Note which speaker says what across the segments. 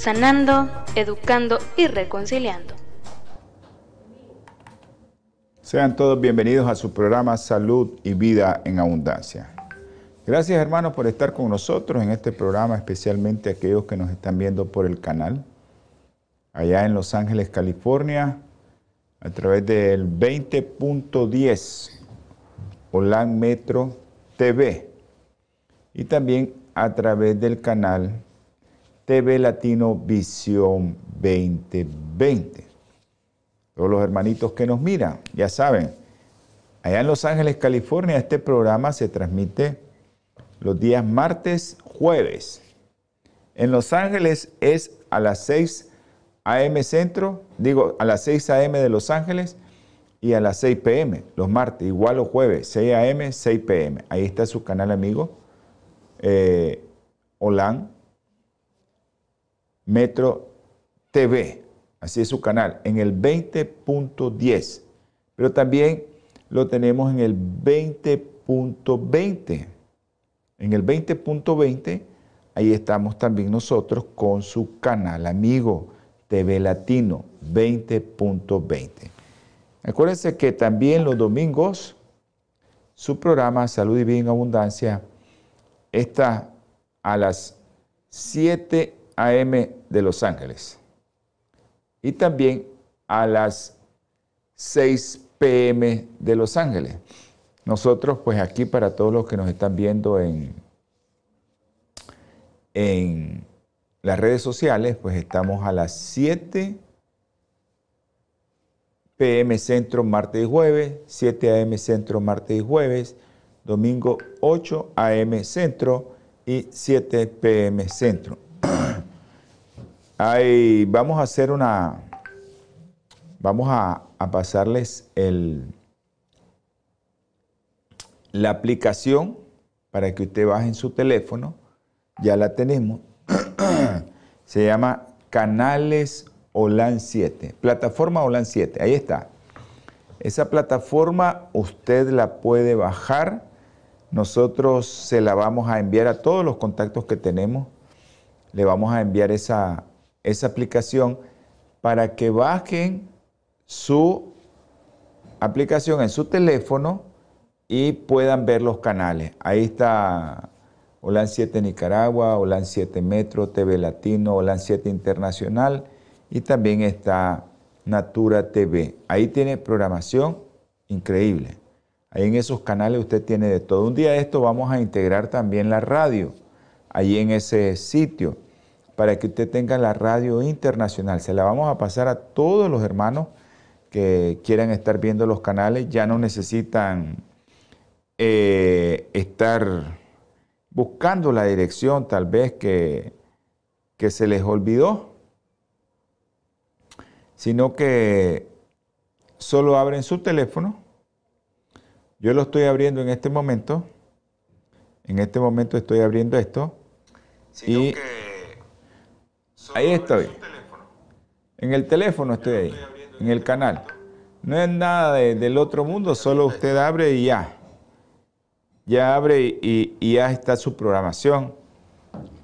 Speaker 1: sanando, educando y reconciliando.
Speaker 2: Sean todos bienvenidos a su programa Salud y Vida en Abundancia. Gracias hermanos por estar con nosotros en este programa, especialmente aquellos que nos están viendo por el canal, allá en Los Ángeles, California, a través del 20.10 Holan Metro TV y también a través del canal TV Latino Visión 2020. Todos los hermanitos que nos miran, ya saben, allá en Los Ángeles, California, este programa se transmite los días martes, jueves. En Los Ángeles es a las 6 a.m. centro, digo, a las 6 a.m. de Los Ángeles y a las 6 p.m. los martes, igual los jueves, 6 a.m., 6 p.m. Ahí está su canal amigo, eh, Metro TV. Así es su canal, en el 20.10. Pero también lo tenemos en el 20.20. En el 20.20, ahí estamos también nosotros con su canal amigo TV Latino 20.20. Acuérdense que también los domingos su programa Salud y Vida en Abundancia está a las 7 a.m. de Los Ángeles y también a las 6 p.m. de Los Ángeles. Nosotros, pues aquí para todos los que nos están viendo en, en las redes sociales, pues estamos a las 7 PM Centro martes y jueves, 7 AM Centro martes y jueves, domingo 8 AM Centro y 7 PM Centro. Vamos a hacer una, vamos a, a pasarles el, la aplicación para que usted baje en su teléfono, ya la tenemos, se llama Canales OLAN 7, plataforma OLAN 7, ahí está. Esa plataforma usted la puede bajar, nosotros se la vamos a enviar a todos los contactos que tenemos, le vamos a enviar esa, esa aplicación para que bajen su aplicación en su teléfono y puedan ver los canales. Ahí está OLAN 7 Nicaragua, OLAN 7 Metro, TV Latino, OLAN 7 Internacional y también está Natura TV. Ahí tiene programación increíble. Ahí en esos canales usted tiene de todo. Un día de esto vamos a integrar también la radio, ahí en ese sitio, para que usted tenga la radio internacional. Se la vamos a pasar a todos los hermanos que quieran estar viendo los canales. Ya no necesitan eh, estar buscando la dirección tal vez que, que se les olvidó sino que solo abren su teléfono. Yo lo estoy abriendo en este momento. En este momento estoy abriendo esto. y ahí estoy. En el teléfono estoy ahí, en el canal. No es nada del otro mundo, solo usted abre y ya. Ya abre y, ya está su programación.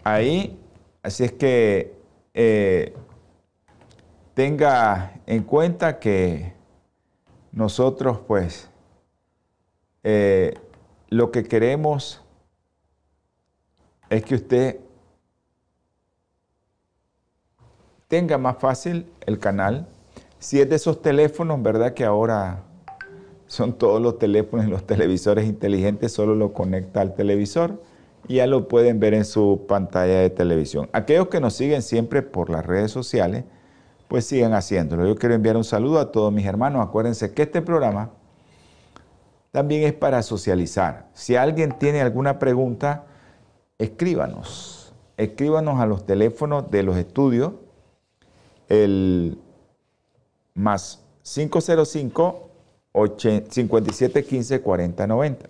Speaker 2: Ahí, así es que eh, tenga en cuenta que nosotros pues eh, lo que queremos es que usted tenga más fácil el canal. Si es de esos teléfonos, ¿verdad? Que ahora son todos los teléfonos y los televisores inteligentes, solo lo conecta al televisor y ya lo pueden ver en su pantalla de televisión. Aquellos que nos siguen siempre por las redes sociales, pues sigan haciéndolo. Yo quiero enviar un saludo a todos mis hermanos. Acuérdense que este programa también es para socializar. Si alguien tiene alguna pregunta, escríbanos escríbanos a los teléfonos de los estudios, el más 505 5715 4090.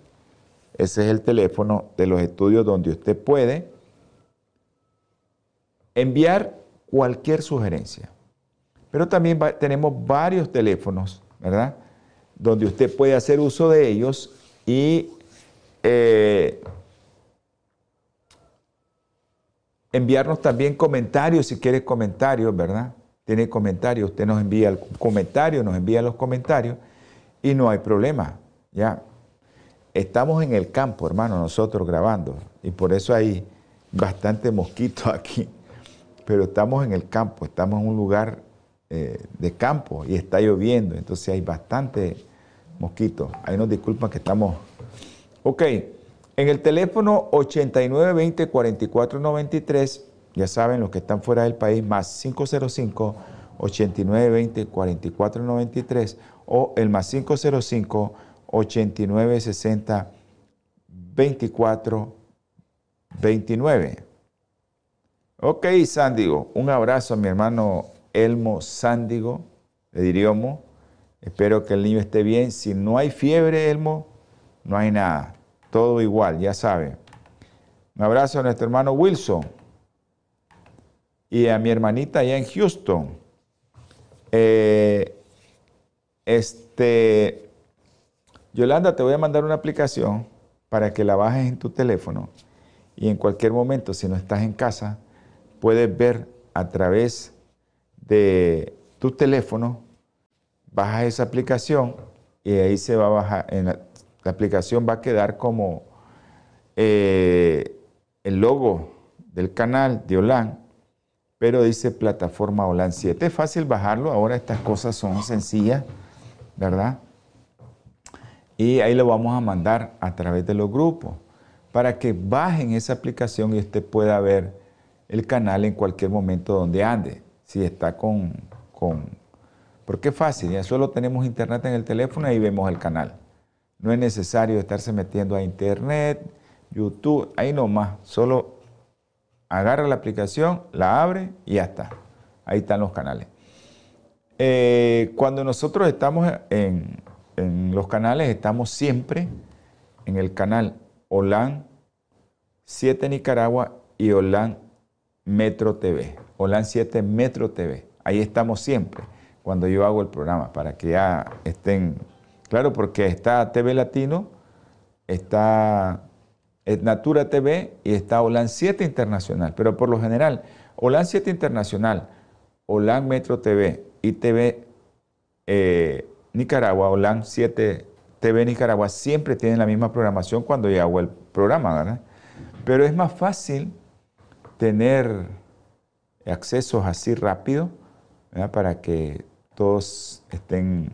Speaker 2: Ese es el teléfono de los estudios donde usted puede enviar cualquier sugerencia. Pero también tenemos varios teléfonos, ¿verdad? Donde usted puede hacer uso de ellos y eh, enviarnos también comentarios si quiere comentarios, ¿verdad? Tiene comentarios, usted nos envía el comentario, nos envía los comentarios y no hay problema, ¿ya? Estamos en el campo, hermano, nosotros grabando y por eso hay bastante mosquito aquí, pero estamos en el campo, estamos en un lugar eh, de campo y está lloviendo, entonces hay bastante mosquito. Ahí nos disculpan que estamos... Ok, en el teléfono 8920-4493, ya saben, los que están fuera del país, más 505-8920-4493 o el más 505-8960-2429. Ok, Sándigo, un abrazo a mi hermano Elmo Sándigo, le diríamos. Espero que el niño esté bien. Si no hay fiebre, Elmo, no hay nada todo igual, ya sabe. Un abrazo a nuestro hermano Wilson y a mi hermanita allá en Houston. Eh, este, Yolanda, te voy a mandar una aplicación para que la bajes en tu teléfono y en cualquier momento, si no estás en casa, puedes ver a través de tu teléfono, bajas esa aplicación y ahí se va a bajar, la aplicación va a quedar como eh, el logo del canal de OLAN, pero dice plataforma OLAN 7. Es fácil bajarlo, ahora estas cosas son sencillas, ¿verdad? Y ahí lo vamos a mandar a través de los grupos para que bajen esa aplicación y usted pueda ver el canal en cualquier momento donde ande. Si está con, con porque es fácil, ya solo tenemos internet en el teléfono y vemos el canal. No es necesario estarse metiendo a internet, YouTube, ahí nomás. Solo agarra la aplicación, la abre y ya está. Ahí están los canales. Eh, cuando nosotros estamos en, los canales, estamos siempre en el canal OLAN 7 Nicaragua y OLAN Metro TV. OLAN 7 Metro TV. Ahí estamos siempre cuando yo hago el programa para que ya estén Claro, porque está TV Latino, está Natura TV y está OLAN 7 Internacional. Pero por lo general, OLAN 7 Internacional, OLAN Metro TV y TV eh, Nicaragua, OLAN 7 TV Nicaragua, siempre tienen la misma programación cuando yo hago el programa, ¿verdad? Pero es más fácil tener accesos así rápido, ¿verdad? Para que todos estén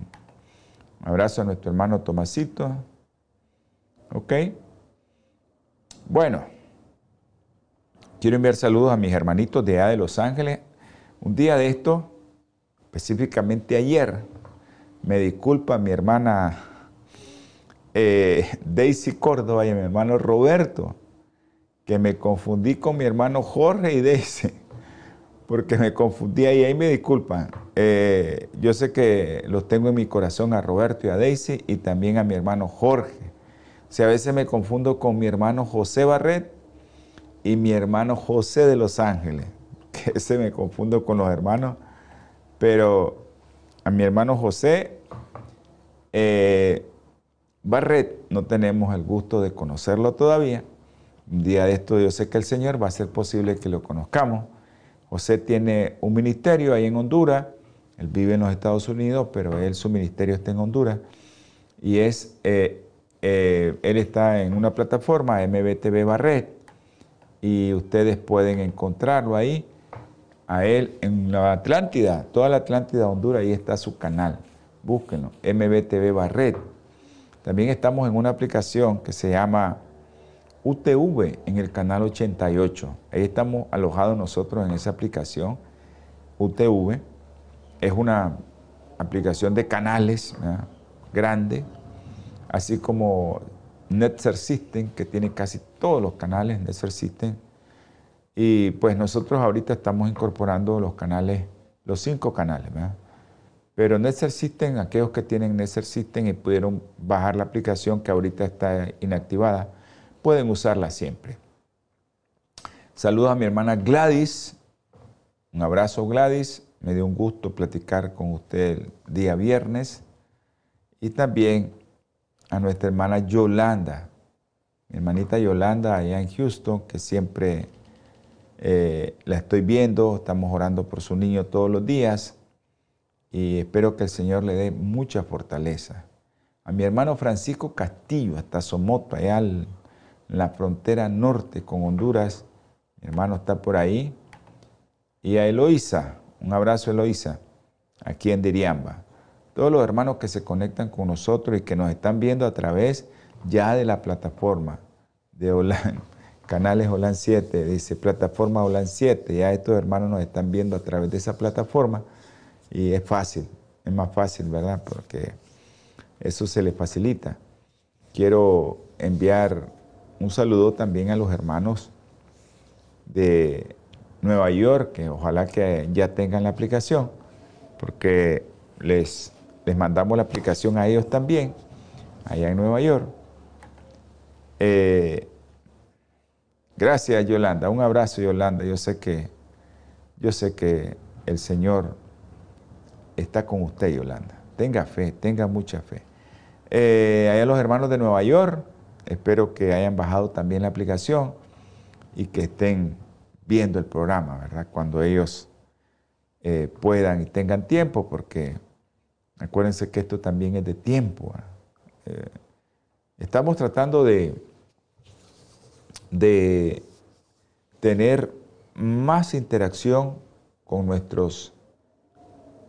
Speaker 2: abrazo a nuestro hermano Tomasito. ¿Ok? Bueno, quiero enviar saludos a mis hermanitos de allá de Los Ángeles. Un día de esto, específicamente ayer, me disculpa mi hermana eh, Daisy Córdoba y mi hermano Roberto, que me confundí con mi hermano Jorge y Daisy, porque me confundí ahí, ahí me disculpan. Eh, yo sé que los tengo en mi corazón a Roberto y a Daisy y también a mi hermano Jorge. Sea, a veces me confundo con mi hermano José Barret y mi hermano José de Los Ángeles, que ese me confundo con los hermanos, pero a mi hermano José eh, Barret no tenemos el gusto de conocerlo todavía. Un día de esto yo sé que el Señor va a ser posible que lo conozcamos. José tiene un ministerio ahí en Honduras él vive en los Estados Unidos, pero él, su ministerio está en Honduras. Y es, eh, eh, él está en una plataforma, MBTV Barret, y ustedes pueden encontrarlo ahí, a él en la Atlántida, toda la Atlántida Honduras, ahí está su canal. Búsquenlo, MBTV Barret. También estamos en una aplicación que se llama UTV en el canal 88. Ahí estamos alojados nosotros en esa aplicación, UTV es una aplicación de canales grande, así como Netzer System, que tiene casi todos los canales, Netzer System, Y pues nosotros ahorita estamos incorporando los canales, los cinco canales, ¿verdad? Pero Netzer System, aquellos que tienen Netzer System y pudieron bajar la aplicación que ahorita está inactivada, pueden usarla siempre. Saludos a mi hermana Gladys. Un abrazo Gladys. Me dio un gusto platicar con usted el día viernes. Y también a nuestra hermana Yolanda, mi hermanita Yolanda allá en Houston, que siempre eh, la estoy viendo, estamos orando por su niño todos los días y espero que el Señor le dé mucha fortaleza. A mi hermano Francisco Castillo, hasta Somoto, allá en la frontera norte con Honduras, mi hermano está por ahí. Y a Eloísa, un abrazo Eloísa, aquí en Diriamba. Todos los hermanos que se conectan con nosotros y que nos están viendo a través ya de la plataforma de canales Olan 7, dice plataforma Olan 7, ya estos hermanos nos están viendo a través de esa plataforma y es fácil, es más fácil, ¿verdad? Porque eso se le facilita. Quiero enviar un saludo también a los hermanos de Nueva York, que ojalá que ya tengan la aplicación, porque les, les mandamos la aplicación a ellos también, allá en Nueva York. Eh, gracias, Yolanda. Un abrazo, Yolanda. Yo sé que, yo sé que el Señor está con usted, Yolanda. Tenga fe, tenga mucha fe. Eh, allá los hermanos de Nueva York, espero que hayan bajado también la aplicación y que estén viendo el programa, ¿verdad? Cuando ellos eh, puedan y tengan tiempo, porque acuérdense que esto también es de tiempo. Eh, estamos tratando de, de tener más interacción con nuestros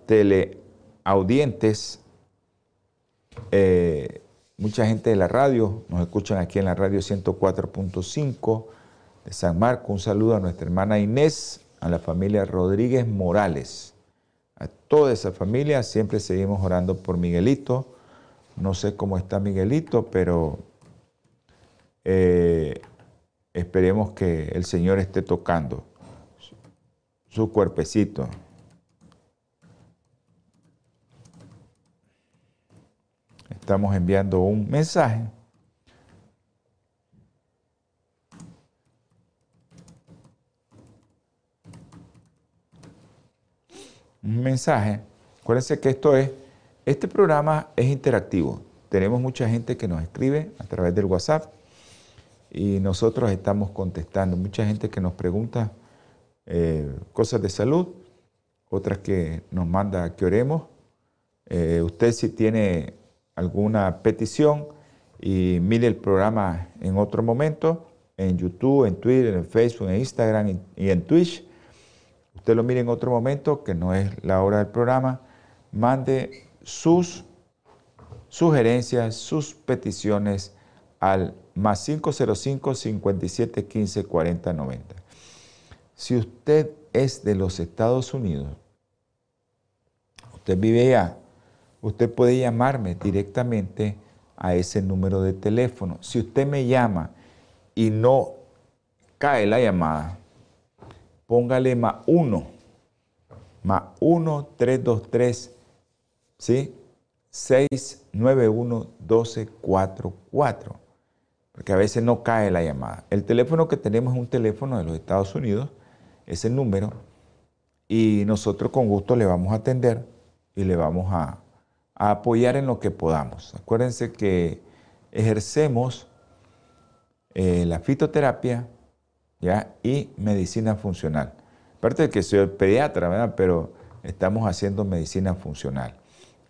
Speaker 2: teleaudientes. Eh, mucha gente de la radio, nos escuchan aquí en la radio 104.5 de San Marco. Un saludo a nuestra hermana Inés, a la familia Rodríguez Morales. A toda esa familia siempre seguimos orando por Miguelito. No sé cómo está Miguelito, pero eh, esperemos que el Señor esté tocando su cuerpecito. Estamos enviando un mensaje un mensaje. Acuérdense que esto es, este programa es interactivo. Tenemos mucha gente que nos escribe a través del WhatsApp y nosotros estamos contestando. Mucha gente que nos pregunta eh, cosas de salud, otras que nos manda que oremos. Eh, usted si tiene alguna petición y mire el programa en otro momento, en YouTube, en Twitter, en Facebook, en Instagram y en Twitch usted lo mire en otro momento, que no es la hora del programa, mande sus sugerencias, sus peticiones al más 505 57 15 40 90. Si usted es de los Estados Unidos, usted vive allá, usted puede llamarme directamente a ese número de teléfono. Si usted me llama y no cae la llamada, póngale más 1, más 1, 3, 2, 3, ¿sí? 6, 9, 1, 12, 4, 4. Porque a veces no cae la llamada. El teléfono que tenemos es un teléfono de los Estados Unidos, es el número, y nosotros con gusto le vamos a atender y le vamos a, apoyar en lo que podamos. Acuérdense que ejercemos eh, la fitoterapia, y medicina funcional. Aparte de que soy pediatra, ¿verdad? Pero estamos haciendo medicina funcional.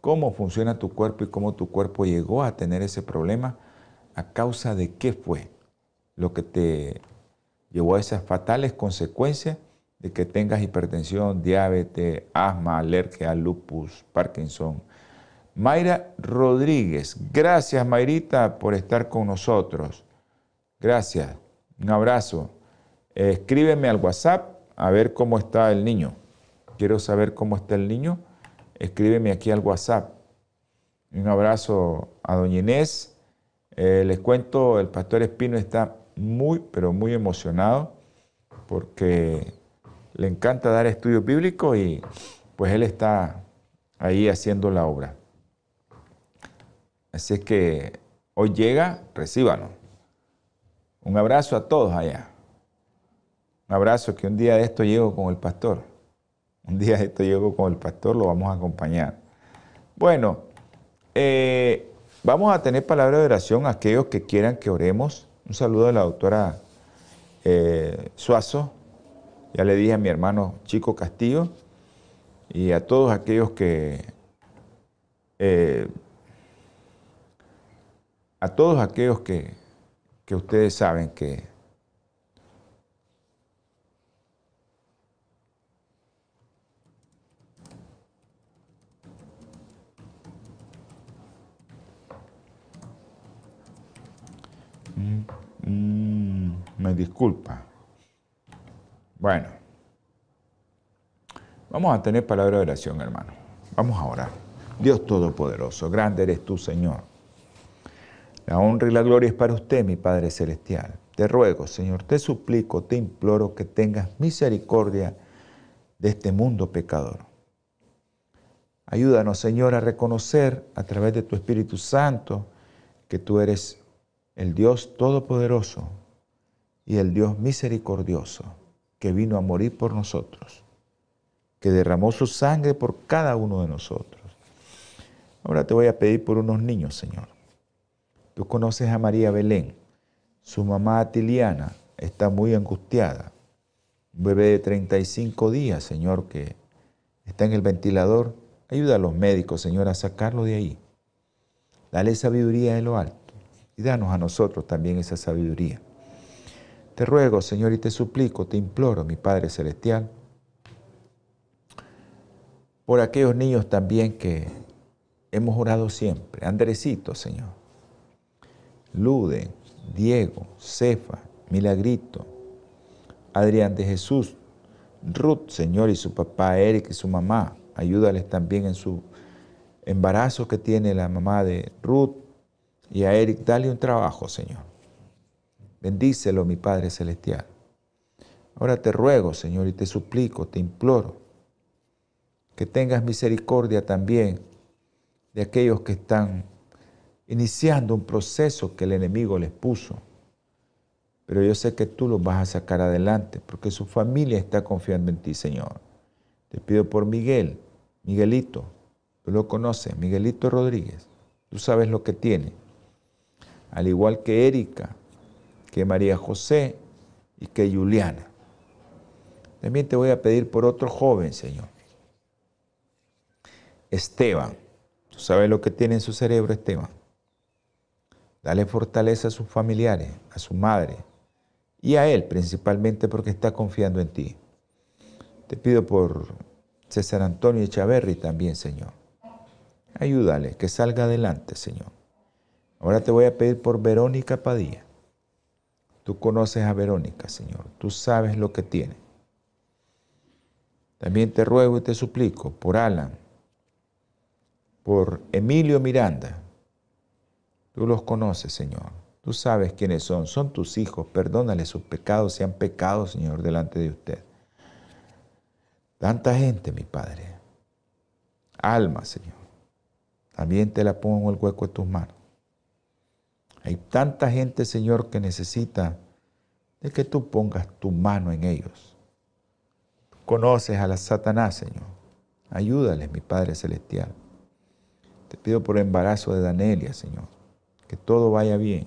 Speaker 2: ¿Cómo funciona tu cuerpo y cómo tu cuerpo llegó a tener ese problema? ¿A causa de qué fue lo que te llevó a esas fatales consecuencias de que tengas hipertensión, diabetes, asma, alergia, lupus, Parkinson? Mayra Rodríguez, gracias Mayrita por estar con nosotros. Gracias. Un abrazo escríbeme al WhatsApp a ver cómo está el niño. Quiero saber cómo está el niño. Escríbeme aquí al WhatsApp. Un abrazo a doña Inés. Eh, les cuento, el pastor Espino está muy, pero muy emocionado porque le encanta dar estudios bíblicos y pues él está ahí haciendo la obra. Así es que hoy llega, recíbanos. Un abrazo a todos allá. Un abrazo que un día de esto llego con el pastor. Un día de esto llego con el pastor, lo vamos a acompañar. Bueno, eh, vamos a tener palabra de oración a aquellos que quieran que oremos. Un saludo a la doctora eh, Suazo. Ya le dije a mi hermano Chico Castillo y a todos aquellos que... Eh, a todos aquellos que, que ustedes saben que Mm, me disculpa. Bueno, vamos a tener palabra de oración, hermano. Vamos a orar. Dios Todopoderoso, grande eres tú, Señor. La honra y la gloria es para usted, mi Padre Celestial. Te ruego, Señor, te suplico, te imploro que tengas misericordia de este mundo pecador. Ayúdanos, Señor, a reconocer a través de tu Espíritu Santo que tú eres el Dios Todopoderoso y el Dios misericordioso que vino a morir por nosotros, que derramó su sangre por cada uno de nosotros. Ahora te voy a pedir por unos niños, Señor. Tú conoces a María Belén. Su mamá Atiliana está muy angustiada. Un bebé de 35 días, Señor, que está en el ventilador. Ayuda a los médicos, Señor, a sacarlo de ahí. Dale sabiduría de lo alto y danos a nosotros también esa sabiduría. Te ruego, Señor, y te suplico, te imploro, mi Padre Celestial, por aquellos niños también que hemos orado siempre. Andresito, Señor. Lude, Diego, Cefa, Milagrito, Adrián de Jesús, Ruth, Señor, y su papá Eric y su mamá. Ayúdales también en su embarazo que tiene la mamá de Ruth y a Eric, dale un trabajo, Señor. Bendícelo, mi Padre Celestial. Ahora te ruego, Señor, y te suplico, te imploro, que tengas misericordia también de aquellos que están iniciando un proceso que el enemigo les puso. Pero yo sé que tú los vas a sacar adelante porque su familia está confiando en ti, Señor. Te pido por Miguel, Miguelito, tú lo conoces, Miguelito Rodríguez. Tú sabes lo que tiene al igual que Erika, que María José y que Juliana. También te voy a pedir por otro joven, Señor. Esteban. ¿Tú sabes lo que tiene en su cerebro Esteban? Dale fortaleza a sus familiares, a su madre y a él principalmente porque está confiando en ti. Te pido por César Antonio Echaverri también, Señor. Ayúdale, que salga adelante, Señor. Ahora te voy a pedir por Verónica Padilla. Tú conoces a Verónica, Señor. Tú sabes lo que tiene. También te ruego y te suplico por Alan, por Emilio Miranda. Tú los conoces, Señor. Tú sabes quiénes son. Son tus hijos. Perdónale sus pecados, sean pecados, Señor, delante de usted. Tanta gente, mi Padre. Alma, Señor. También te la pongo en el hueco de tus manos. Hay tanta gente, Señor, que necesita de que tú pongas tu mano en ellos. Conoces a la Satanás, Señor. Ayúdales, mi Padre Celestial. Te pido por el embarazo de Danelia, Señor, que todo vaya bien.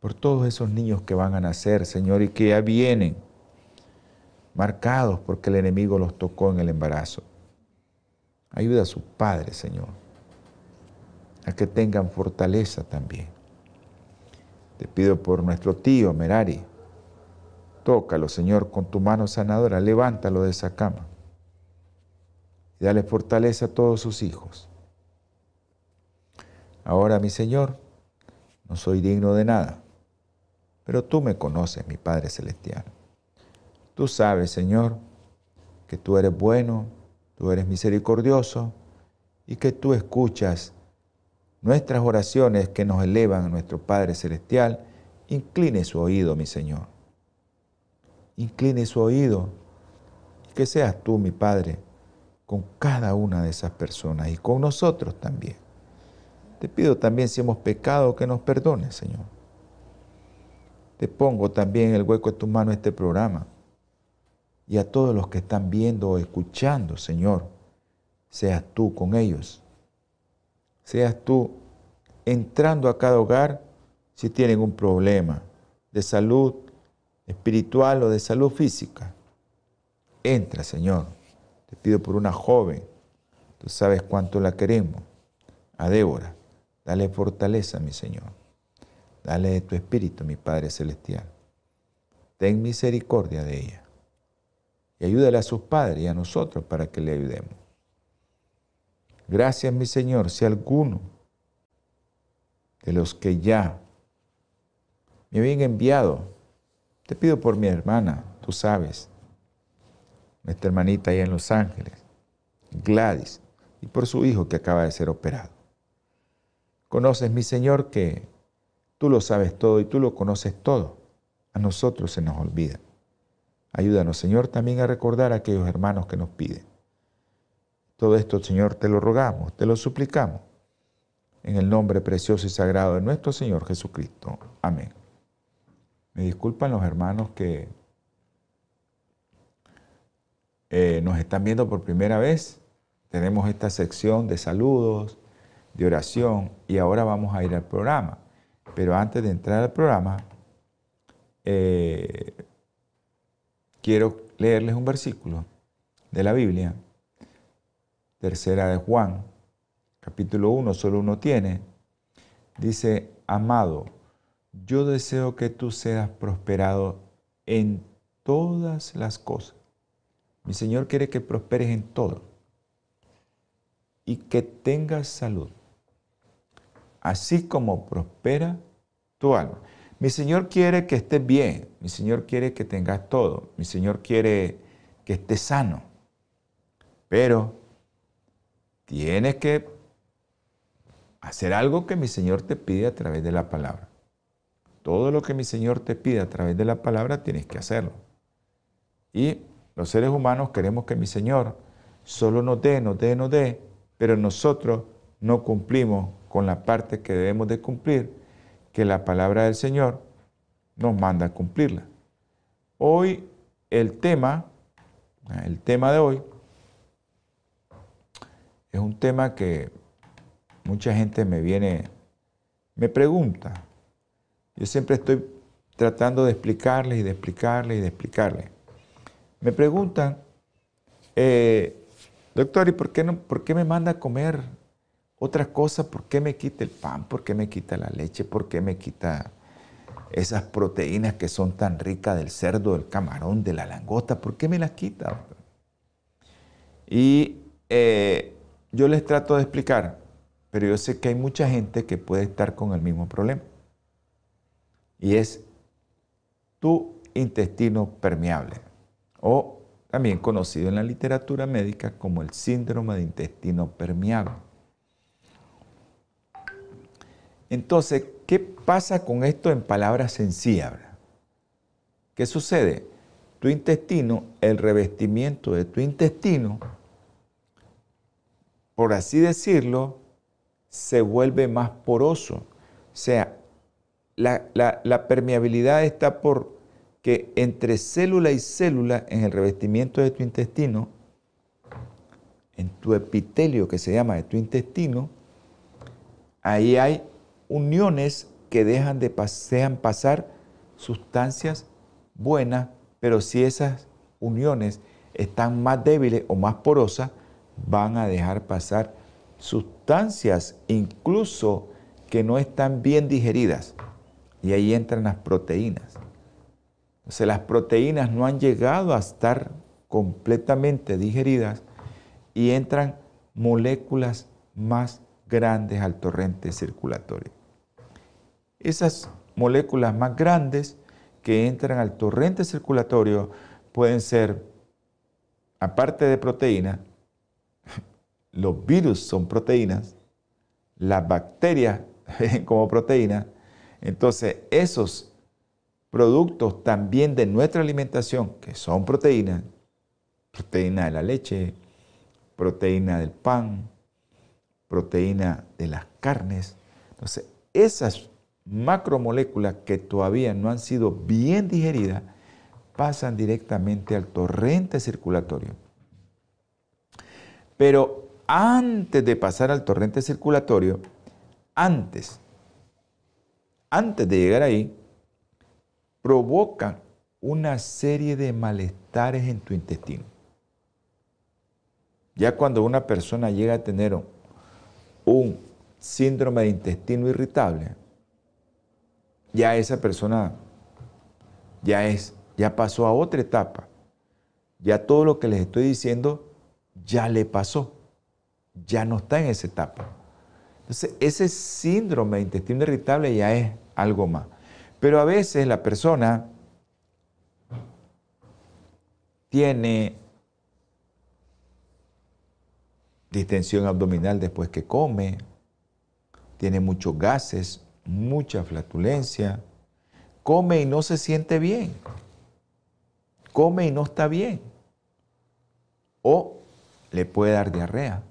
Speaker 2: Por todos esos niños que van a nacer, Señor, y que ya vienen marcados porque el enemigo los tocó en el embarazo. Ayuda a sus padres, Señor a que tengan fortaleza también. Te pido por nuestro tío Merari. Tócalo, Señor, con tu mano sanadora. Levántalo de esa cama. Y dale fortaleza a todos sus hijos. Ahora, mi Señor, no soy digno de nada, pero tú me conoces, mi Padre Celestial. Tú sabes, Señor, que tú eres bueno, tú eres misericordioso y que tú escuchas nuestras oraciones que nos elevan a nuestro Padre Celestial, incline su oído, mi Señor. incline su oído y que seas tú, mi Padre, con cada una de esas personas y con nosotros también. Te pido también si hemos pecado que nos perdones, Señor. Te pongo también en el hueco de tu mano este programa y a todos los que están viendo o escuchando, Señor. Seas tú con ellos. Seas tú entrando a cada hogar si tienen un problema de salud espiritual o de salud física. Entra, Señor. Te pido por una joven. Tú sabes cuánto la queremos. A Débora. Dale fortaleza, mi Señor. Dale de tu espíritu, mi Padre Celestial. Ten misericordia de ella. Y ayúdale a sus padres y a nosotros para que le ayudemos. Gracias, mi Señor, si alguno de los que ya me habían enviado, te pido por mi hermana, tú sabes, nuestra hermanita allá en Los Ángeles, Gladys, y por su hijo que acaba de ser operado. Conoces, mi Señor, que tú lo sabes todo y tú lo conoces todo. A nosotros se nos olvida. Ayúdanos, Señor, también a recordar a aquellos hermanos que nos piden. Todo esto, Señor, te lo rogamos, te lo suplicamos. En el nombre precioso y sagrado de nuestro Señor Jesucristo. Amén. Me disculpan los hermanos que eh, nos están viendo por primera vez. Tenemos esta sección de saludos, de oración y ahora vamos a ir al programa. Pero antes de entrar al programa, eh, quiero leerles un versículo de la Biblia, tercera de Juan, capítulo 1, solo uno tiene. Dice, amado, yo deseo que tú seas prosperado en todas las cosas. Mi Señor quiere que prosperes en todo y que tengas salud así como prospera tu alma. Mi Señor quiere que estés bien, mi Señor quiere que tengas todo, mi Señor quiere que estés sano, pero tienes que hacer algo que mi Señor te pide a través de la palabra. Todo lo que mi Señor te pide a través de la palabra tienes que hacerlo. Y los seres humanos queremos que mi Señor solo nos dé, nos dé, nos dé, pero nosotros no cumplimos con la parte que debemos de cumplir, que la palabra del Señor nos manda a cumplirla. Hoy el tema, el tema de hoy, es un tema que mucha gente me viene, me pregunta. Yo siempre estoy tratando de explicarles y de explicarles y de explicarles. Me preguntan, eh, doctor, ¿y por qué, no, por qué me manda a comer otra cosa, ¿por qué me quita el pan? ¿Por qué me quita la leche? ¿Por qué me quita esas proteínas que son tan ricas del cerdo, del camarón, de la langosta? ¿Por qué me las quita? Y eh, yo les trato de explicar, pero yo sé que hay mucha gente que puede estar con el mismo problema. Y es tu intestino permeable, o también conocido en la literatura médica como el síndrome de intestino permeable. Entonces, ¿qué pasa con esto en palabras sencillas? ¿Qué sucede? Tu intestino, el revestimiento de tu intestino, por así decirlo, se vuelve más poroso. O sea, la, permeabilidad está por que entre célula y célula en el revestimiento de tu intestino, en tu epitelio que se llama de tu intestino, ahí hay uniones que dejan de pasar sustancias buenas, pero si esas uniones están más débiles o más porosas, van a dejar pasar sustancias incluso que no están bien digeridas. Y ahí entran las proteínas. Entonces las proteínas no han llegado a estar completamente digeridas y entran moléculas más grandes al torrente circulatorio. Esas moléculas más grandes que entran al torrente circulatorio pueden ser, aparte de proteínas, los virus son proteínas, las bacterias como proteínas, entonces esos productos también de nuestra alimentación, que son proteínas, proteína de la leche, proteína del pan, proteína de las carnes. Entonces, esas macromoléculas que todavía no han sido bien digeridas pasan directamente al torrente circulatorio. Pero antes de pasar al torrente circulatorio, antes, antes de llegar ahí, provocan una serie de malestares en tu intestino. Ya cuando una persona llega a tener un síndrome de intestino irritable, ya esa persona ya es, ya pasó a otra etapa. Ya todo lo que les estoy diciendo ya le pasó. Ya no está en esa etapa. Entonces, ese síndrome de intestino irritable ya es algo más. Pero a veces la persona tiene distensión abdominal después que come, tiene muchos gases, mucha flatulencia, come y no se siente bien, come y no está bien, o le puede dar diarrea.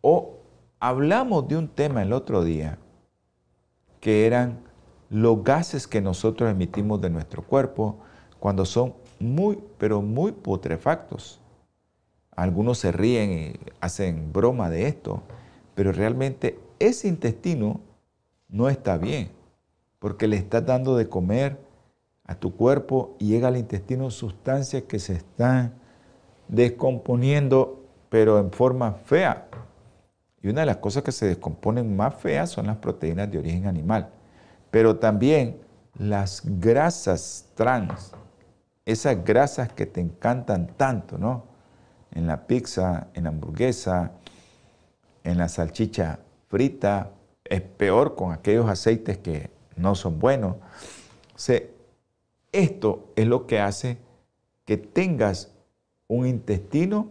Speaker 2: O hablamos de un tema el otro día, que eran los gases que nosotros emitimos de nuestro cuerpo cuando son muy, pero muy putrefactos. Algunos se ríen y hacen broma de esto, pero realmente ese intestino no está bien, porque le estás dando de comer a tu cuerpo y llega al intestino sustancias que se están descomponiendo, pero en forma fea. Y una de las cosas que se descomponen más feas son las proteínas de origen animal, pero también las grasas trans, esas grasas que te encantan tanto, ¿no? En la pizza, en la hamburguesa, en la salchicha frita, es peor con aquellos aceites que no son buenos. esto es lo que hace que tengas un intestino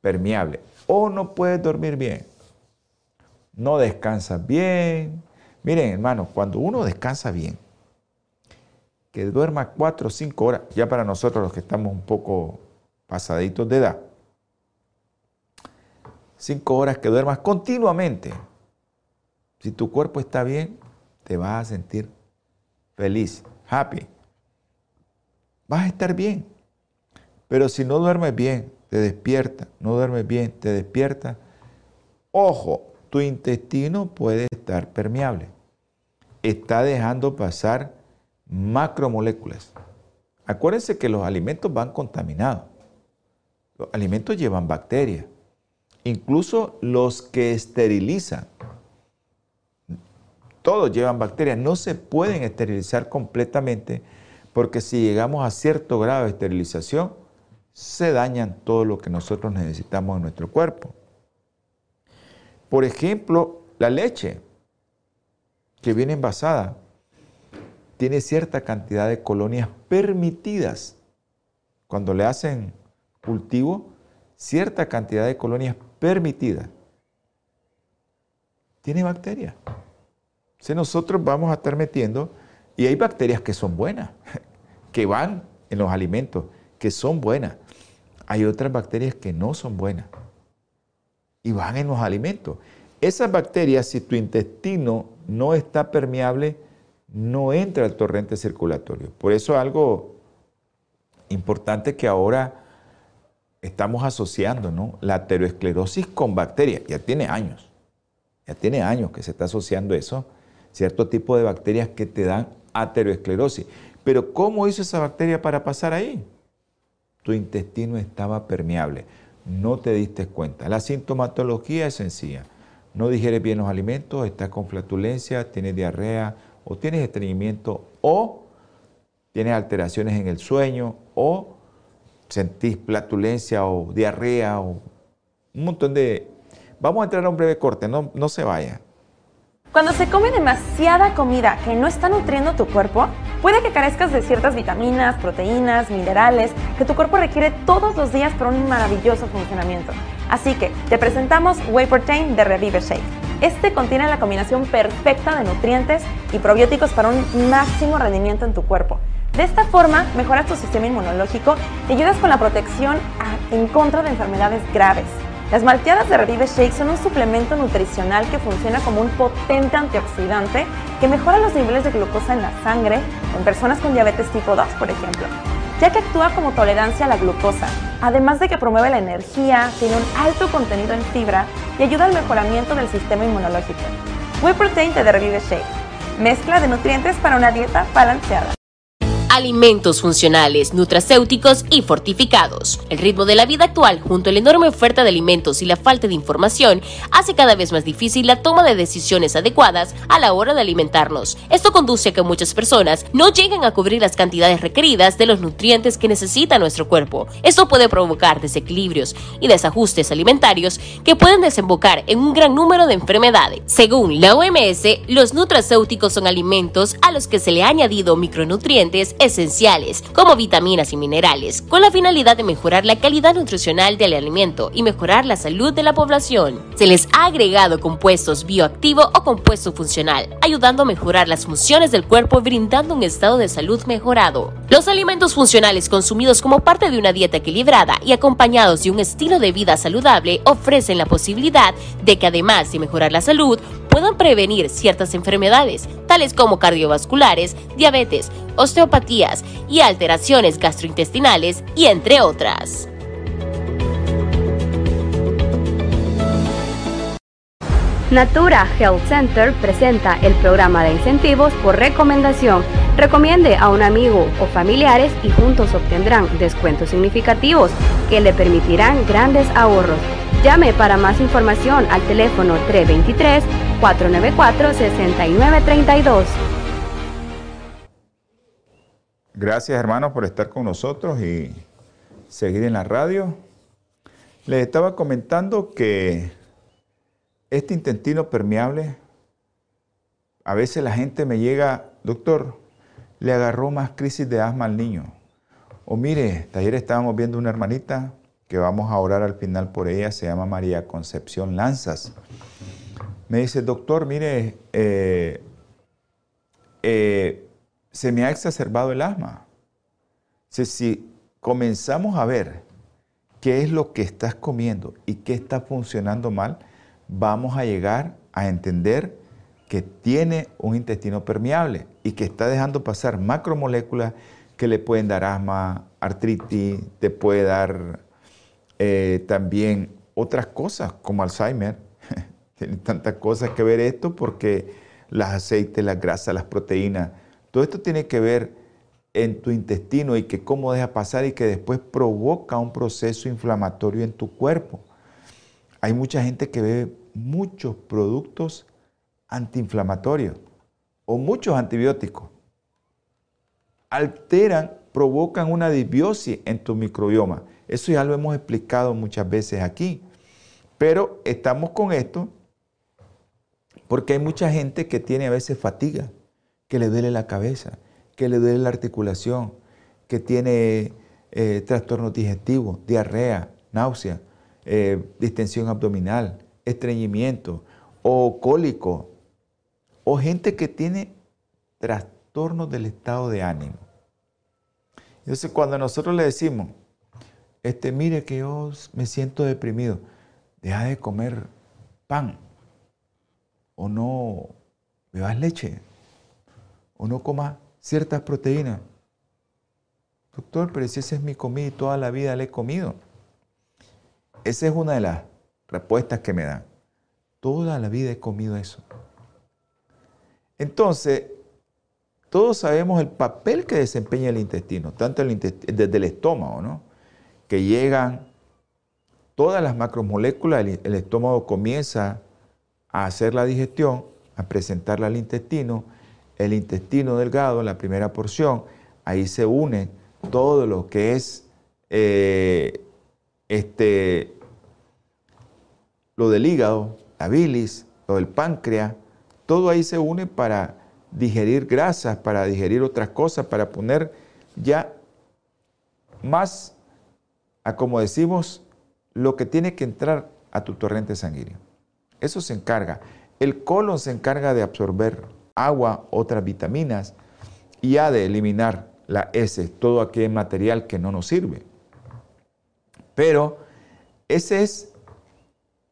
Speaker 2: permeable o no puedes dormir bien, no descansas bien. Miren, hermanos, cuando uno descansa bien, que duerma cuatro o cinco horas, ya para nosotros los que estamos un poco pasaditos de edad, cinco horas que duermas continuamente. Si tu cuerpo está bien, te vas a sentir feliz, happy. Vas a estar bien. Pero si no duermes bien, te despierta, no duermes bien, te despierta. Ojo, tu intestino puede estar permeable. Está dejando pasar macromoléculas. Acuérdense que los alimentos van contaminados. Los alimentos llevan bacterias incluso los que esterilizan, todos llevan bacterias, no se pueden esterilizar completamente porque si llegamos a cierto grado de esterilización, se dañan todo lo que nosotros necesitamos en nuestro cuerpo. Por ejemplo, la leche que viene envasada tiene cierta cantidad de colonias permitidas. Cuando le hacen cultivo, cierta cantidad de colonias permitida, tiene bacterias. Si nosotros vamos a estar metiendo, y hay bacterias que son buenas, que van en los alimentos, que son buenas. Hay otras bacterias que no son buenas y van en los alimentos. Esas bacterias, si tu intestino no está permeable, no entra al torrente circulatorio. Por eso algo importante que ahora estamos asociando ¿no? la aterosclerosis con bacterias. Ya tiene años, ya tiene años que se está asociando eso, cierto tipo de bacterias que te dan aterosclerosis. Pero ¿cómo hizo esa bacteria para pasar ahí? Tu intestino estaba permeable, no te diste cuenta. La sintomatología es sencilla. No digieres bien los alimentos, estás con flatulencia, tienes diarrea o tienes estreñimiento o tienes alteraciones en el sueño o sentís platulencia o diarrea o un montón de... Vamos a entrar a un breve corte, no, no se vaya.
Speaker 1: Cuando se come demasiada comida que no está nutriendo tu cuerpo, puede que carezcas de ciertas vitaminas, proteínas, minerales que tu cuerpo requiere todos los días para un maravilloso funcionamiento. Así que te presentamos Whey Protein de Revive Shake. Este contiene la combinación perfecta de nutrientes y probióticos para un máximo rendimiento en tu cuerpo. De esta forma, mejoras tu sistema inmunológico y ayudas con la protección en contra de enfermedades graves. Las malteadas de Revive Shake son un suplemento nutricional que funciona como un potente antioxidante que mejora los niveles de glucosa en la sangre en personas con diabetes tipo 2, por ejemplo, ya que actúa como tolerancia a la glucosa, además de que promueve la energía, tiene un alto contenido en fibra y ayuda al mejoramiento del sistema inmunológico. Whey Protein de Revive Shake, mezcla de nutrientes para una dieta balanceada
Speaker 3: alimentos funcionales, nutracéuticos y fortificados. El ritmo de la vida actual, junto a la enorme oferta de alimentos y la falta de información, hace cada vez más difícil la toma de decisiones adecuadas a la hora de alimentarnos. Esto conduce a que muchas personas no lleguen a cubrir las cantidades requeridas de los nutrientes que necesita nuestro cuerpo. Esto puede provocar desequilibrios y desajustes alimentarios que pueden desembocar en un gran número de enfermedades. Según la OMS, los nutracéuticos son alimentos a los que se le ha añadido micronutrientes esenciales, como vitaminas y minerales, con la finalidad de mejorar la calidad nutricional del alimento y mejorar la salud de la población. Se les ha agregado compuestos bioactivo o compuesto funcional, ayudando a mejorar las funciones del cuerpo brindando un estado de salud mejorado. Los alimentos funcionales consumidos como parte de una dieta equilibrada y acompañados de un estilo de vida saludable ofrecen la posibilidad de que además de mejorar la salud, puedan prevenir ciertas enfermedades, tales como cardiovasculares, diabetes, osteopatías y alteraciones gastrointestinales, y entre otras.
Speaker 4: Natura Health Center presenta el programa de incentivos por recomendación. Recomiende a un amigo o familiares y juntos obtendrán descuentos significativos que le permitirán grandes ahorros. Llame para más información al teléfono 323-494-6932.
Speaker 2: Gracias hermanos por estar con nosotros y seguir en la radio. Les estaba comentando que este intestino permeable, a veces la gente me llega, doctor, le agarró más crisis de asma al niño. O mire, ayer estábamos viendo una hermanita que vamos a orar al final por ella, se llama María Concepción Lanzas. Me dice, doctor, mire, eh, eh, se me ha exacerbado el asma. si comenzamos a ver qué es lo que estás comiendo y qué está funcionando mal, vamos a llegar a entender que tiene un intestino permeable y que está dejando pasar macromoléculas que le pueden dar asma, artritis, te puede dar eh, también otras cosas como Alzheimer. Tiene tantas cosas que ver esto porque las aceites, las grasas, las proteínas, todo esto tiene que ver en tu intestino y que cómo deja pasar y que después provoca un proceso inflamatorio en tu cuerpo. Hay mucha gente que bebe muchos productos antiinflamatorios o muchos antibióticos. Alteran, provocan una disbiosis en tu microbioma. Eso ya lo hemos explicado muchas veces aquí. Pero estamos con esto porque hay mucha gente que tiene a veces fatiga, que le duele la cabeza, que le duele la articulación, que tiene eh, trastornos digestivos, diarrea, náusea, eh, distensión abdominal, estreñimiento o cólico, o gente que tiene trastornos del estado de ánimo. Entonces, cuando nosotros le decimos, este, mire que yo me siento deprimido, deja de comer pan, o no bebas leche, o no comas ciertas proteínas. Doctor, pero si esa es mi comida y toda la vida le he comido. Esa es una de las respuestas que me dan. Toda la vida he comido eso. Entonces, todos sabemos el papel que desempeña el intestino, tanto desde el estómago, ¿no? Que llegan todas las macromoléculas, el, estómago comienza a hacer la digestión, a presentarla al intestino, el intestino delgado, la primera porción, ahí se une todo lo que es eh, este, lo del hígado, la bilis, lo del páncreas, todo ahí se une para digerir grasas, para digerir otras cosas, para poner ya más, a como decimos, lo que tiene que entrar a tu torrente sanguíneo. Eso se encarga. El colon se encarga de absorber agua, otras vitaminas y ha de eliminar la S, todo aquel material que no nos sirve. Pero ese es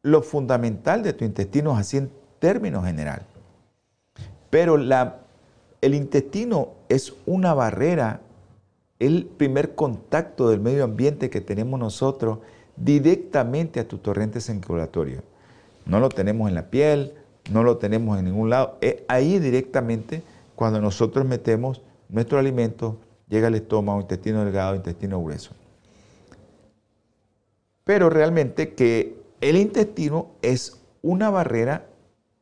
Speaker 2: lo fundamental de tu intestino, así en términos general. Pero el intestino es una barrera, el primer contacto del medio ambiente que tenemos nosotros directamente a tu torrente circulatorio. No lo tenemos en la piel, no lo tenemos en ningún lado. Es ahí directamente cuando nosotros metemos nuestro alimento, llega al estómago, intestino delgado, intestino grueso. Pero realmente que el intestino es una barrera,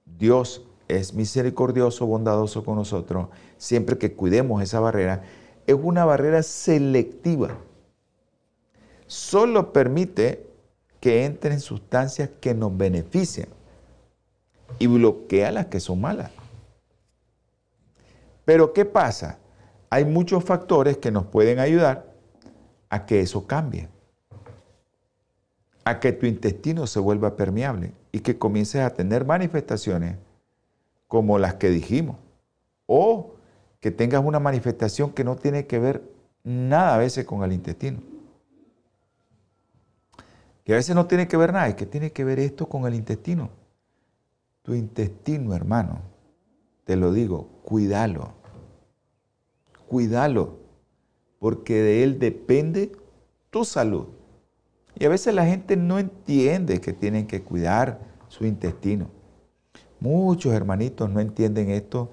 Speaker 2: Dios es misericordioso, bondadoso con nosotros, siempre que cuidemos esa barrera, es una barrera selectiva. Solo permite que entren sustancias que nos benefician y bloquea las que son malas. Pero ¿qué pasa? Hay muchos factores que nos pueden ayudar a que eso cambie, a que tu intestino se vuelva permeable y que comiences a tener manifestaciones como las que dijimos, o que tengas una manifestación que no tiene que ver nada a veces con el intestino. Que a veces no tiene que ver nada, es que tiene que ver esto con el intestino. Tu intestino, hermano, te lo digo, cuídalo. Cuídalo, porque de él depende tu salud. Y a veces la gente no entiende que tienen que cuidar su intestino. Muchos hermanitos no entienden esto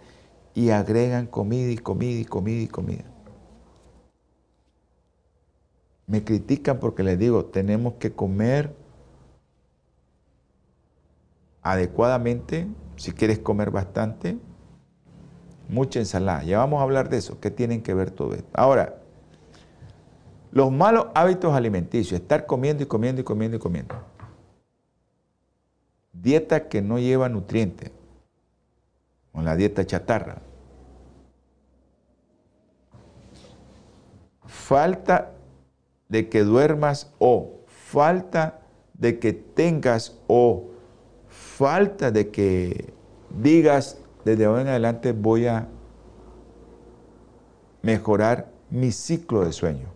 Speaker 2: y agregan comida y comida y comida y comida. Me critican porque les digo, tenemos que comer adecuadamente, si quieres comer bastante, mucha ensalada. Ya vamos a hablar de eso, qué tienen que ver todo esto. Ahora, los malos hábitos alimenticios, estar comiendo y comiendo y comiendo y comiendo. Dieta que no lleva nutrientes, con la dieta chatarra. Falta de que duermas o falta de que tengas o falta de que digas desde ahora en adelante voy a mejorar mi ciclo de sueño.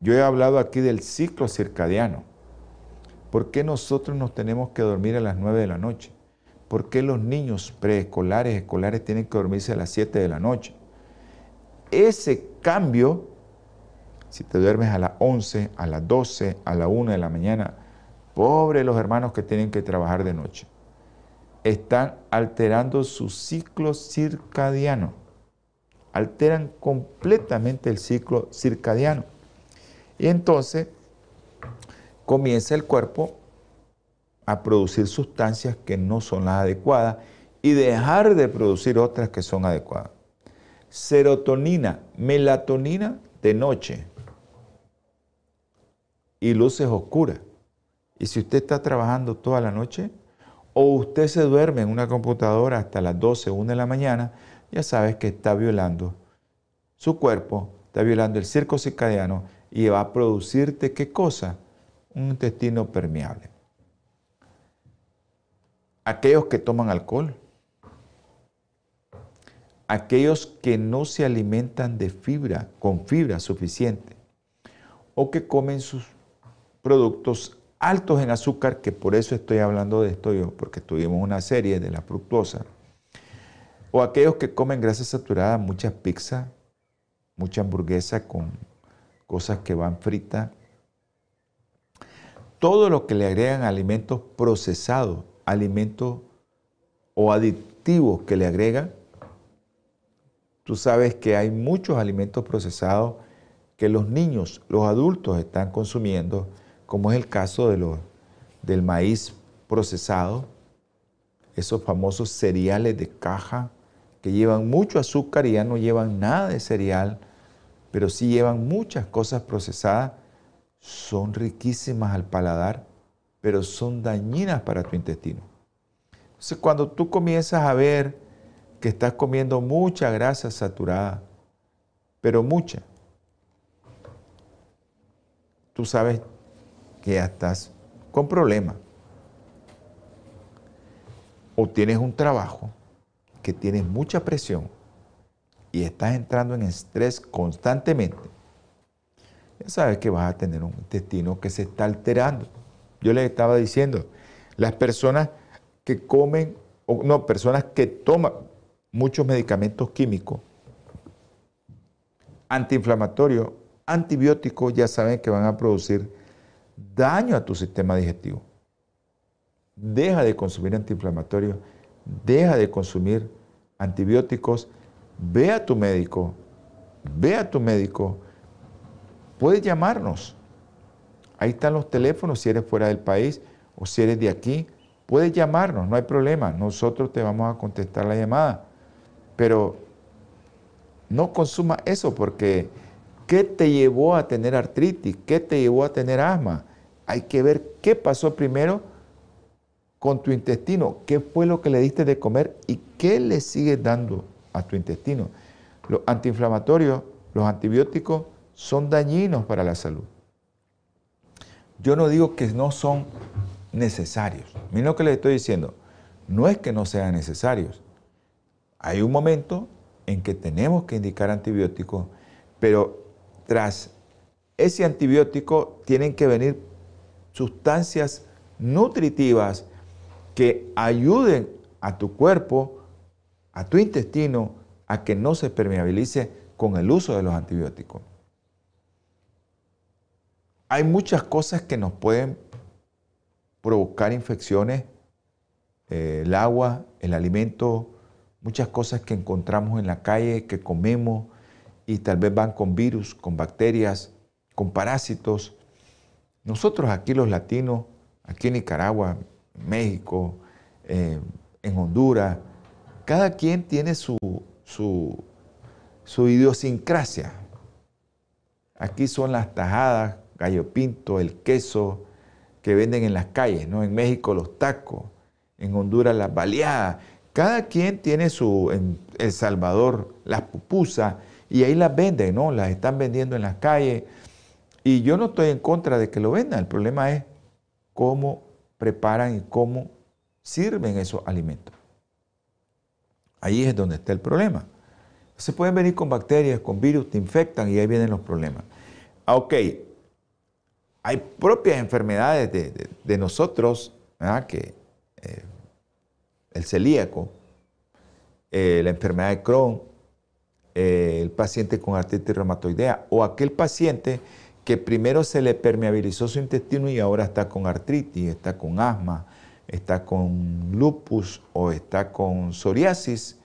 Speaker 2: Yo he hablado aquí del ciclo circadiano. ¿Por qué nosotros nos tenemos que dormir a las 9 de la noche? ¿Por qué los niños preescolares, escolares tienen que dormirse a las 7 de la noche? Ese cambio, si te duermes a las 11, a las 12, a la 1 de la mañana, Pobre los hermanos que tienen que trabajar de noche. Están alterando su ciclo circadiano. Alteran completamente el ciclo circadiano. Y entonces comienza el cuerpo a producir sustancias que no son las adecuadas y dejar de producir otras que son adecuadas. Serotonina, melatonina de noche y luces oscuras. Y si usted está trabajando toda la noche o usted se duerme en una computadora hasta las 12, 1 de la mañana, ya sabes que está violando su cuerpo, está violando el circo circadiano y va a producirte qué cosa? Un intestino permeable. Aquellos que toman alcohol, aquellos que no se alimentan de fibra, con fibra suficiente, o que comen sus productos altos en azúcar, que por eso estoy hablando de esto yo, porque tuvimos una serie de la fructosa, o aquellos que comen grasa saturada, mucha pizza, mucha hamburguesa con cosas que van fritas, todo lo que le agregan alimentos procesados, alimentos o aditivos que le agregan, tú sabes que hay muchos alimentos procesados que los niños, los adultos están consumiendo, como es el caso de del maíz procesado, esos famosos cereales de caja que llevan mucho azúcar y ya no llevan nada de cereal, pero sí llevan muchas cosas procesadas, son riquísimas al paladar, pero son dañinas para tu intestino. Entonces cuando tú comienzas a ver que estás comiendo mucha grasa saturada, pero mucha, tú sabes que ya estás con problemas. o tienes un trabajo que tienes mucha presión y estás entrando en estrés constantemente, ya sabes que vas a tener un intestino que se está alterando. Yo les estaba diciendo, las personas que comen, o no, personas que toman muchos medicamentos químicos, antiinflamatorios, antibióticos, ya saben que van a producir daño a tu sistema digestivo. Deja de consumir antiinflamatorios, deja de consumir antibióticos, ve a tu médico, ve a tu médico, puedes llamarnos. Ahí están los teléfonos si eres fuera del país o si eres de aquí, puedes llamarnos, no hay problema, nosotros te vamos a contestar la llamada. Pero no consuma eso porque ¿qué te llevó a tener artritis? ¿Qué te llevó a tener asma? Hay que ver qué pasó primero con tu intestino, qué fue lo que le diste de comer y qué le sigues dando a tu intestino. Los antiinflamatorios, los antibióticos son dañinos para la salud. Yo no digo que no son necesarios. Miren lo que les estoy diciendo. No es que no sean necesarios. Hay un momento en que tenemos que indicar antibióticos, pero tras ese antibiótico tienen que venir sustancias nutritivas que ayuden a tu cuerpo, a tu intestino, a que no se permeabilice con el uso de los antibióticos. Hay muchas cosas que nos pueden provocar infecciones, eh, el agua, el alimento, muchas cosas que encontramos en la calle, que comemos y tal vez van con virus, con bacterias, con parásitos. Nosotros aquí los latinos, aquí en Nicaragua, México, eh, en Honduras, cada quien tiene su, su, su idiosincrasia. Aquí son las tajadas, gallo pinto, el queso que venden en las calles, ¿no? En México los tacos, en Honduras las baleadas. Cada quien tiene su, en El Salvador, las pupusas, y ahí las venden, ¿no? Las están vendiendo en las calles. Y yo no estoy en contra de que lo vendan, el problema es cómo preparan y cómo sirven esos alimentos. Ahí es donde está el problema. Se pueden venir con bacterias, con virus, te infectan y ahí vienen los problemas. Ah, ok, hay propias enfermedades de, nosotros, que eh, el celíaco, eh, la enfermedad de Crohn, eh, el paciente con artritis reumatoidea o aquel paciente que primero se le permeabilizó su intestino y ahora está con artritis, está con asma, está con lupus o está con psoriasis,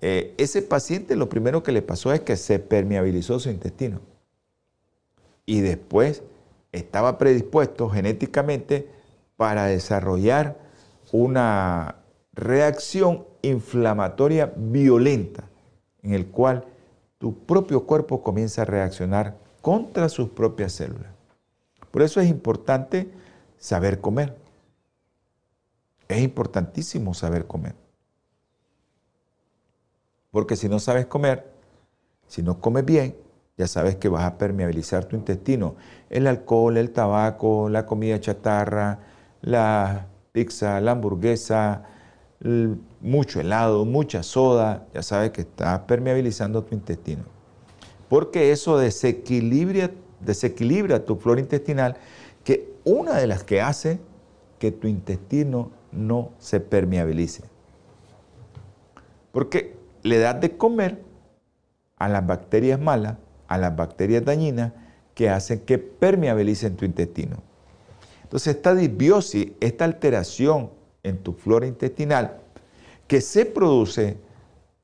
Speaker 2: eh, ese paciente lo primero que le pasó es que se permeabilizó su intestino. Y después estaba predispuesto genéticamente para desarrollar una reacción inflamatoria violenta en el cual tu propio cuerpo comienza a reaccionar contra sus propias células. Por eso es importante saber comer. Es importantísimo saber comer. Porque si no sabes comer, si no comes bien, ya sabes que vas a permeabilizar tu intestino. El alcohol, el tabaco, la comida chatarra, la pizza, la hamburguesa, mucho helado, mucha soda, ya sabes que estás permeabilizando tu intestino porque eso desequilibra, desequilibra tu flora intestinal, que una de las que hace que tu intestino no se permeabilice. Porque le das de comer a las bacterias malas, a las bacterias dañinas, que hacen que permeabilicen tu intestino. Entonces, esta disbiosis, esta alteración en tu flora intestinal, que se produce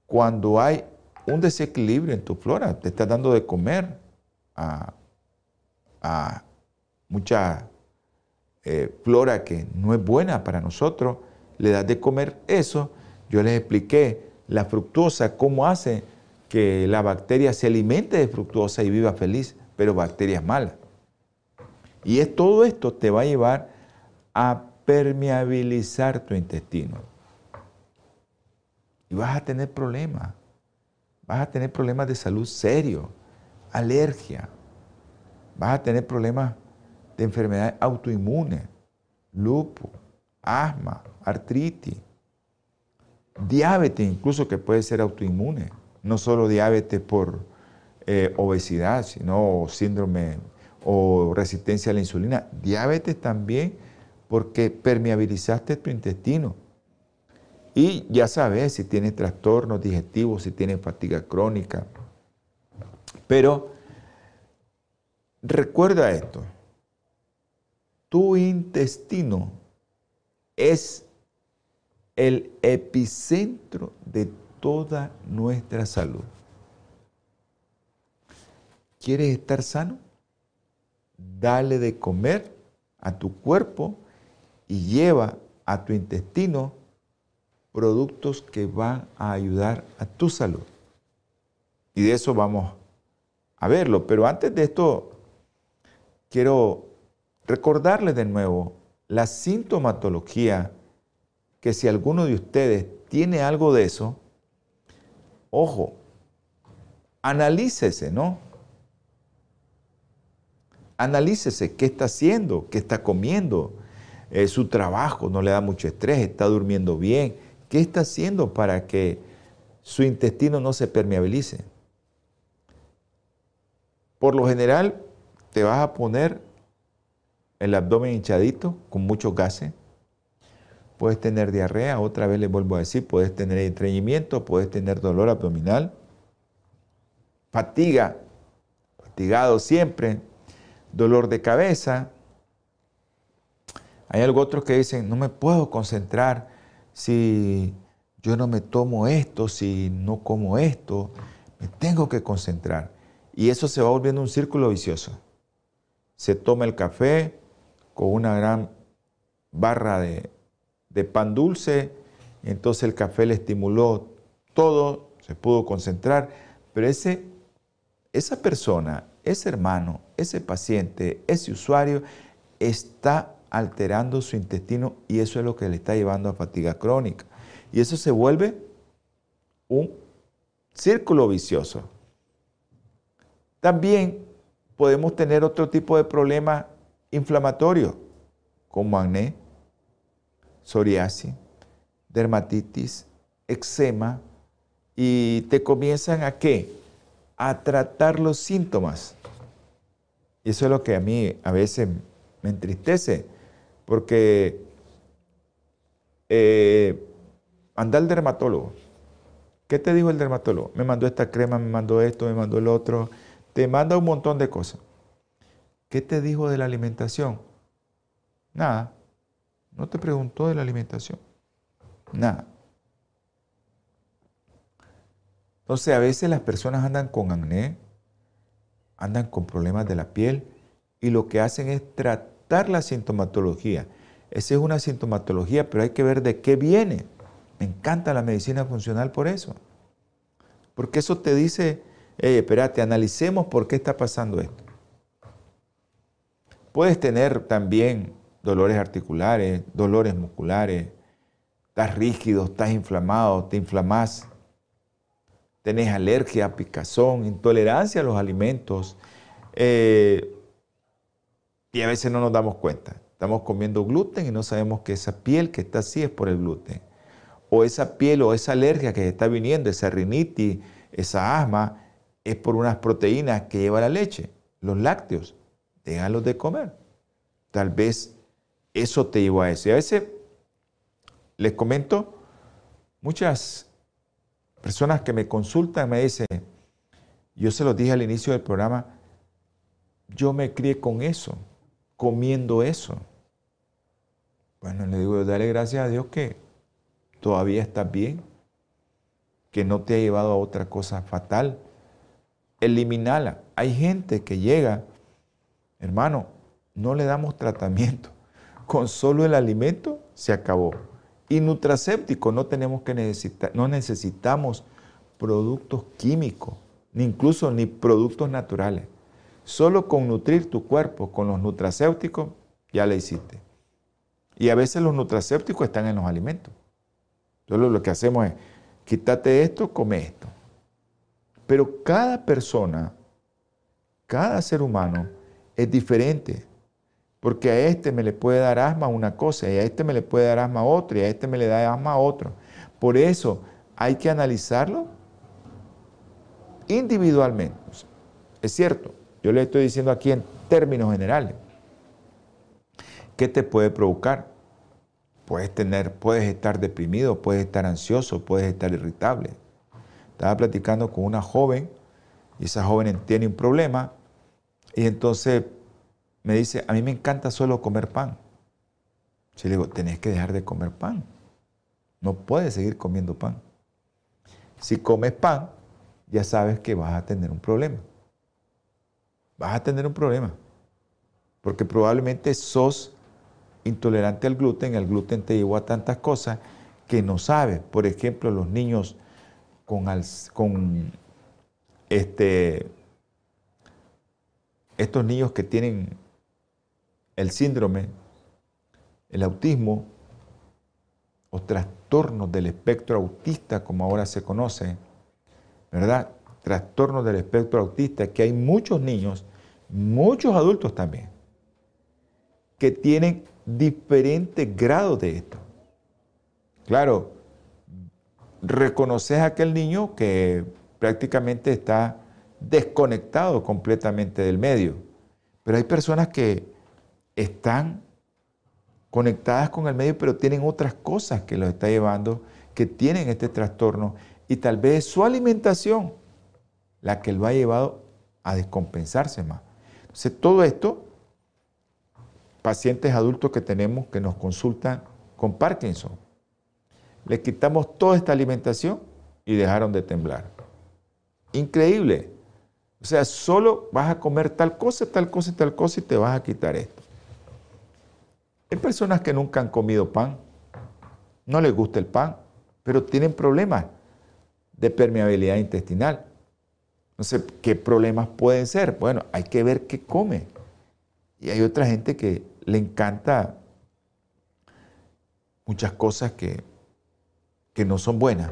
Speaker 2: cuando hay un desequilibrio en tu flora. Te estás dando de comer a, mucha eh, flora que no es buena para nosotros. Le das de comer eso. Yo les expliqué la fructuosa, cómo hace que la bacteria se alimente de fructuosa y viva feliz, pero bacterias malas. Y es todo esto te va a llevar a permeabilizar tu intestino. Y vas a tener problemas vas a tener problemas de salud serios, alergia, vas a tener problemas de enfermedades autoinmunes, lupus, asma, artritis. diabetes incluso que puede ser autoinmune, no solo diabetes por eh, obesidad, sino síndrome o resistencia a la insulina, diabetes también porque permeabilizaste tu intestino. Y ya sabes si tienes trastornos digestivos, si tienes fatiga crónica. Pero recuerda esto, tu intestino es el epicentro de toda nuestra salud. ¿Quieres estar sano? Dale de comer a tu cuerpo y lleva a tu intestino productos que van a ayudar a tu salud. Y de eso vamos a verlo. Pero antes de esto, quiero recordarles de nuevo la sintomatología que si alguno de ustedes tiene algo de eso, ojo, analícese, ¿no? Analícese qué está haciendo, qué está comiendo, eh, su trabajo no le da mucho estrés, está durmiendo bien, qué está haciendo para que su intestino no se permeabilice. Por lo general, te vas a poner el abdomen hinchadito con muchos gases, puedes tener diarrea, otra vez les vuelvo a decir, puedes tener estreñimiento, puedes tener dolor abdominal, fatiga, fatigado siempre, dolor de cabeza. Hay algo otros que dicen, no me puedo concentrar si yo no me tomo esto, si no como esto, me tengo que concentrar. Y eso se va volviendo un círculo vicioso. Se toma el café con una gran barra de, de pan dulce, entonces el café le estimuló todo, se pudo concentrar, pero ese, esa persona, ese hermano, ese paciente, ese usuario está alterando su intestino y eso es lo que le está llevando a fatiga crónica. Y eso se vuelve un círculo vicioso. También podemos tener otro tipo de problema inflamatorio, como acné, psoriasis, dermatitis, eczema, y te comienzan a qué? A tratar los síntomas. Y eso es lo que a mí a veces me entristece, porque eh, anda el dermatólogo. ¿Qué te dijo el dermatólogo? Me mandó esta crema, me mandó esto, me mandó el otro. Te manda un montón de cosas. ¿Qué te dijo de la alimentación? Nada. No te preguntó de la alimentación. Nada. Entonces a veces las personas andan con acné, andan con problemas de la piel y lo que hacen es tratar la sintomatología. Esa es una sintomatología, pero hay que ver de qué viene. Me encanta la medicina funcional por eso. Porque eso te dice, hey, espérate, analicemos por qué está pasando esto. Puedes tener también dolores articulares, dolores musculares, estás rígido, estás inflamado, te inflamás, tenés alergia, picazón, intolerancia a los alimentos, eh, y a veces no nos damos cuenta. Estamos comiendo gluten y no sabemos que esa piel que está así es por el gluten. O esa piel o esa alergia que está viniendo, esa rinitis, esa asma, es por unas proteínas que lleva la leche, los lácteos. Déjalos de comer. Tal vez eso te llevó a eso. Y a veces, les comento, muchas personas que me consultan me dicen, yo se los dije al inicio del programa, yo me crié con eso, comiendo eso. Bueno, le digo, dale gracias a Dios que todavía estás bien, que no te ha llevado a otra cosa fatal. Eliminala. Hay gente que llega, hermano, no le damos tratamiento con solo el alimento se acabó. Y nutracéptico no tenemos que necesitar, no necesitamos productos químicos, ni incluso ni productos naturales. Solo con nutrir tu cuerpo con los nutracéuticos ya le hiciste. Y a veces los nutracépticos están en los alimentos. Solo lo que hacemos es, quítate esto, come esto. Pero cada persona, cada ser humano es diferente. Porque a este me le puede dar asma una cosa, y a este me le puede dar asma otra, y a este me le da asma otro. Por eso hay que analizarlo individualmente. Es cierto, yo le estoy diciendo aquí en términos generales. ¿Qué te puede provocar? Puedes tener, puedes estar deprimido, puedes estar ansioso, puedes estar irritable. Estaba platicando con una joven y esa joven tiene un problema y entonces me dice, a mí me encanta solo comer pan. Yo le digo, tenés que dejar de comer pan. No puedes seguir comiendo pan. Si comes pan, ya sabes que vas a tener un problema. Vas a tener un problema. Porque probablemente sos intolerante al gluten, el gluten te llevó a tantas cosas que no sabes. Por ejemplo, los niños con, este, estos niños que tienen el síndrome, el autismo o trastornos del espectro autista, como ahora se conoce, ¿verdad? Trastornos del espectro autista, que hay muchos niños, muchos adultos también, que tienen diferentes grados de esto. Claro, reconoces a aquel niño que prácticamente está desconectado completamente del medio, pero hay personas que están conectadas con el medio, pero tienen otras cosas que los está llevando, que tienen este trastorno, y tal vez su alimentación la que lo ha llevado a descompensarse más. Entonces, todo esto pacientes adultos que tenemos que nos consultan con Parkinson. Les quitamos toda esta alimentación y dejaron de temblar. Increíble. O sea, solo vas a comer tal cosa, tal cosa tal cosa y te vas a quitar esto. Hay personas que nunca han comido pan, no les gusta el pan, pero tienen problemas de permeabilidad intestinal. No sé qué problemas pueden ser. Bueno, hay que ver qué come. Y hay otra gente que le encanta muchas cosas que, que no son buenas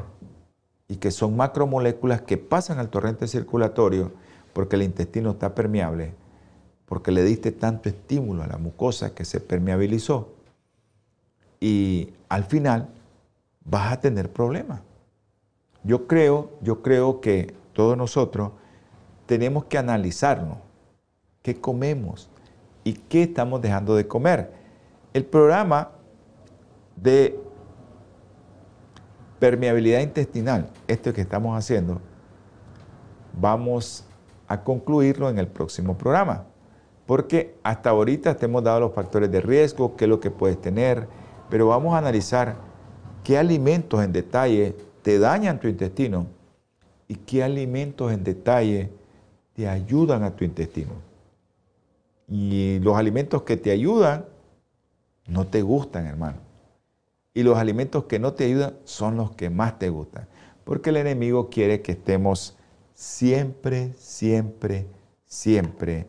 Speaker 2: y que son macromoléculas que pasan al torrente circulatorio porque el intestino está permeable, porque le diste tanto estímulo a la mucosa que se permeabilizó y al final vas a tener problemas. Yo creo, yo creo que todos nosotros tenemos que analizarnos qué comemos, y qué estamos dejando de comer. El programa de permeabilidad intestinal, esto que estamos haciendo, vamos a concluirlo en el próximo programa. Porque hasta ahorita te hemos dado los factores de riesgo, qué es lo que puedes tener, pero vamos a analizar qué alimentos en detalle te dañan tu intestino y qué alimentos en detalle te ayudan a tu intestino. Y los alimentos que te ayudan no te gustan, hermano. Y los alimentos que no te ayudan son los que más te gustan. Porque el enemigo quiere que estemos siempre, siempre, siempre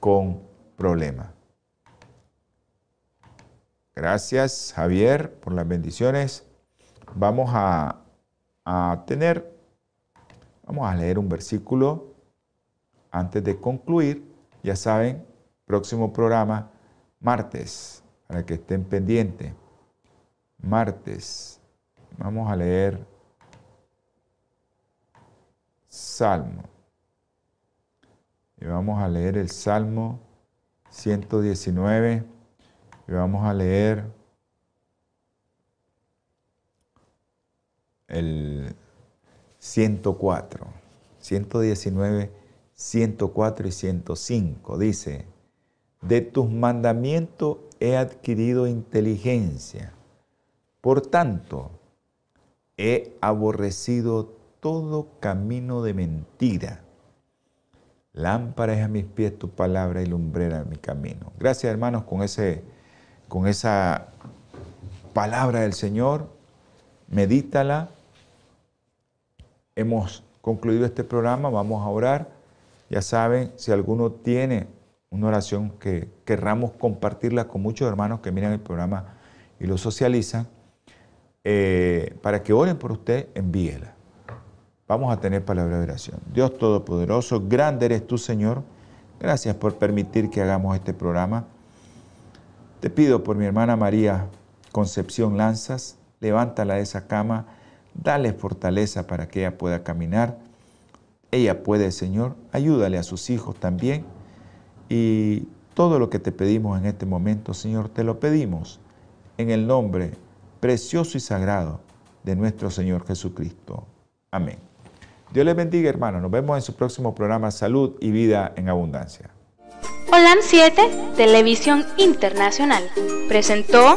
Speaker 2: con problemas. Gracias, Javier, por las bendiciones. Vamos a, a tener, vamos a leer un versículo antes de concluir. Ya saben, Próximo programa, martes, para que estén pendientes. Martes, vamos a leer Salmo. Y vamos a leer el Salmo 119. Y vamos a leer el 104. 119, 104 y 105. Dice, de tus mandamientos he adquirido inteligencia. Por tanto, he aborrecido todo camino de mentira. Lámpara es a mis pies tu palabra y lumbrera mi camino. Gracias hermanos con, ese, con esa palabra del Señor. Medítala. Hemos concluido este programa, vamos a orar. Ya saben, si alguno tiene una oración que querramos compartirla con muchos hermanos que miran el programa y lo socializan, eh, para que oren por usted, envíela. Vamos a tener palabra de oración. Dios Todopoderoso, grande eres tú, Señor. Gracias por permitir que hagamos este programa. Te pido por mi hermana María Concepción Lanzas, levántala de esa cama, Dale fortaleza para que ella pueda caminar. Ella puede, Señor. Ayúdale a sus hijos también. Y todo lo que te pedimos en este momento, Señor, te lo pedimos en el nombre precioso y sagrado de nuestro Señor Jesucristo. Amén. Dios les bendiga, hermanos. Nos vemos en su próximo programa Salud y Vida en Abundancia.
Speaker 5: Holan 7, Televisión Internacional, presentó